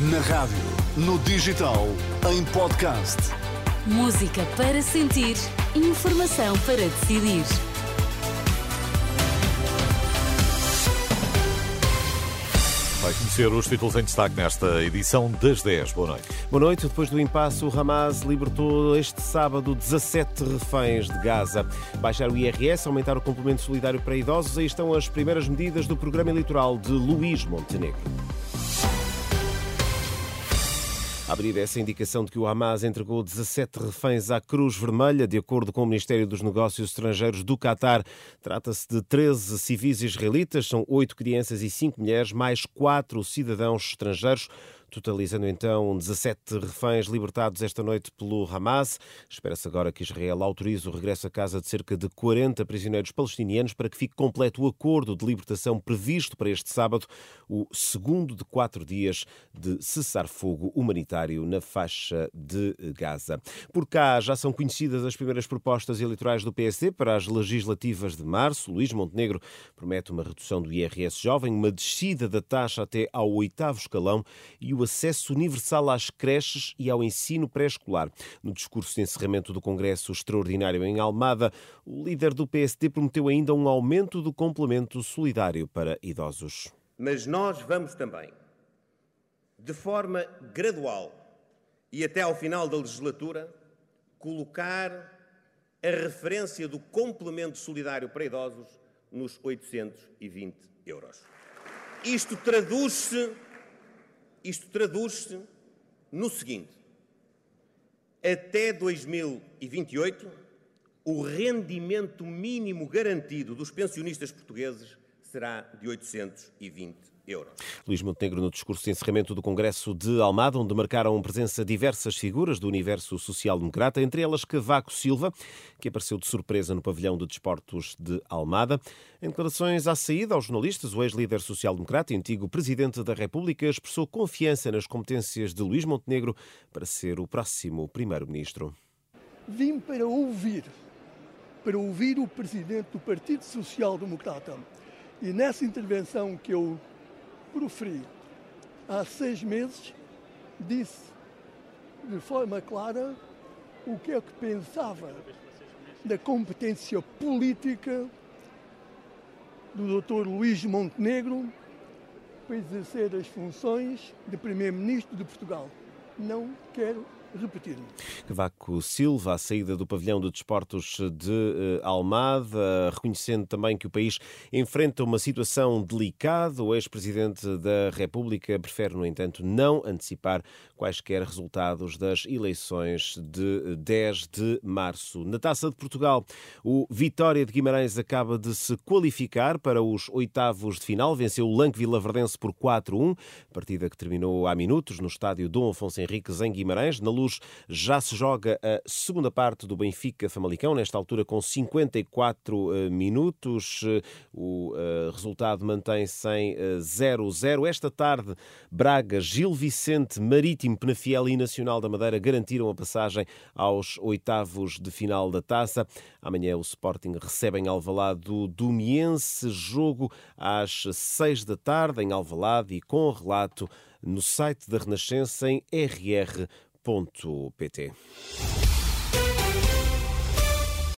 Na rádio, no digital, em podcast. Música para sentir, informação para decidir. Vai conhecer os títulos em destaque nesta edição das 10. Boa noite. Boa noite. Depois do impasse, o Hamas libertou este sábado 17 reféns de Gaza. Baixar o IRS, aumentar o complemento solidário para idosos, aí estão as primeiras medidas do programa eleitoral de Luís Montenegro. Abrir essa indicação de que o Hamas entregou 17 reféns à Cruz Vermelha, de acordo com o Ministério dos Negócios Estrangeiros do Catar. Trata-se de 13 civis israelitas, são 8 crianças e 5 mulheres, mais 4 cidadãos estrangeiros totalizando então 17 reféns libertados esta noite pelo Hamas. Espera-se agora que Israel autorize o regresso a casa de cerca de 40 prisioneiros palestinianos para que fique completo o acordo de libertação previsto para este sábado, o segundo de quatro dias de cessar-fogo humanitário na faixa de Gaza. Por cá já são conhecidas as primeiras propostas eleitorais do PSD para as legislativas de março. Luís Montenegro promete uma redução do IRS jovem, uma descida da taxa até ao oitavo escalão e o acesso universal às creches e ao ensino pré-escolar. No discurso de encerramento do Congresso Extraordinário em Almada, o líder do PSD prometeu ainda um aumento do complemento solidário para idosos. Mas nós vamos também, de forma gradual e até ao final da legislatura, colocar a referência do complemento solidário para idosos nos 820 euros. Isto traduz-se isto traduz-se no seguinte: até 2028, o rendimento mínimo garantido dos pensionistas portugueses será de 820 euros. Luís Montenegro, no discurso de encerramento do Congresso de Almada, onde marcaram presença diversas figuras do universo social-democrata, entre elas Cavaco Silva, que apareceu de surpresa no pavilhão de desportos de Almada. Em declarações à saída aos jornalistas, o ex-líder social-democrata e antigo presidente da República expressou confiança nas competências de Luís Montenegro para ser o próximo primeiro-ministro. Vim para ouvir, para ouvir o presidente do Partido Social Democrata. E nessa intervenção que eu proferi há seis meses, disse de forma clara o que é que pensava da competência política do Dr. Luís Montenegro para exercer as funções de Primeiro-Ministro de Portugal. Não quero repetir. Cavaco Silva, à saída do pavilhão de desportos de eh, Almada, reconhecendo também que o país enfrenta uma situação delicada. O ex-presidente da República prefere, no entanto, não antecipar quaisquer resultados das eleições de 10 de março. Na Taça de Portugal, o Vitória de Guimarães acaba de se qualificar para os oitavos de final. Venceu o Lanque Vilaverdense por 4-1, partida que terminou há minutos no estádio Dom Afonso Henriques, em Guimarães. Na luz já se joga a segunda parte do Benfica Famalicão, nesta altura com 54 eh, minutos. Eh, o eh, resultado mantém-se em 0-0. Esta tarde, Braga, Gil Vicente, Marítimo, Penafiel e Nacional da Madeira garantiram a passagem aos oitavos de final da taça. Amanhã o Sporting recebe em Alvalade do Domiense, jogo às 6 da tarde em Alvalade e com relato no site da Renascença em rr.pt.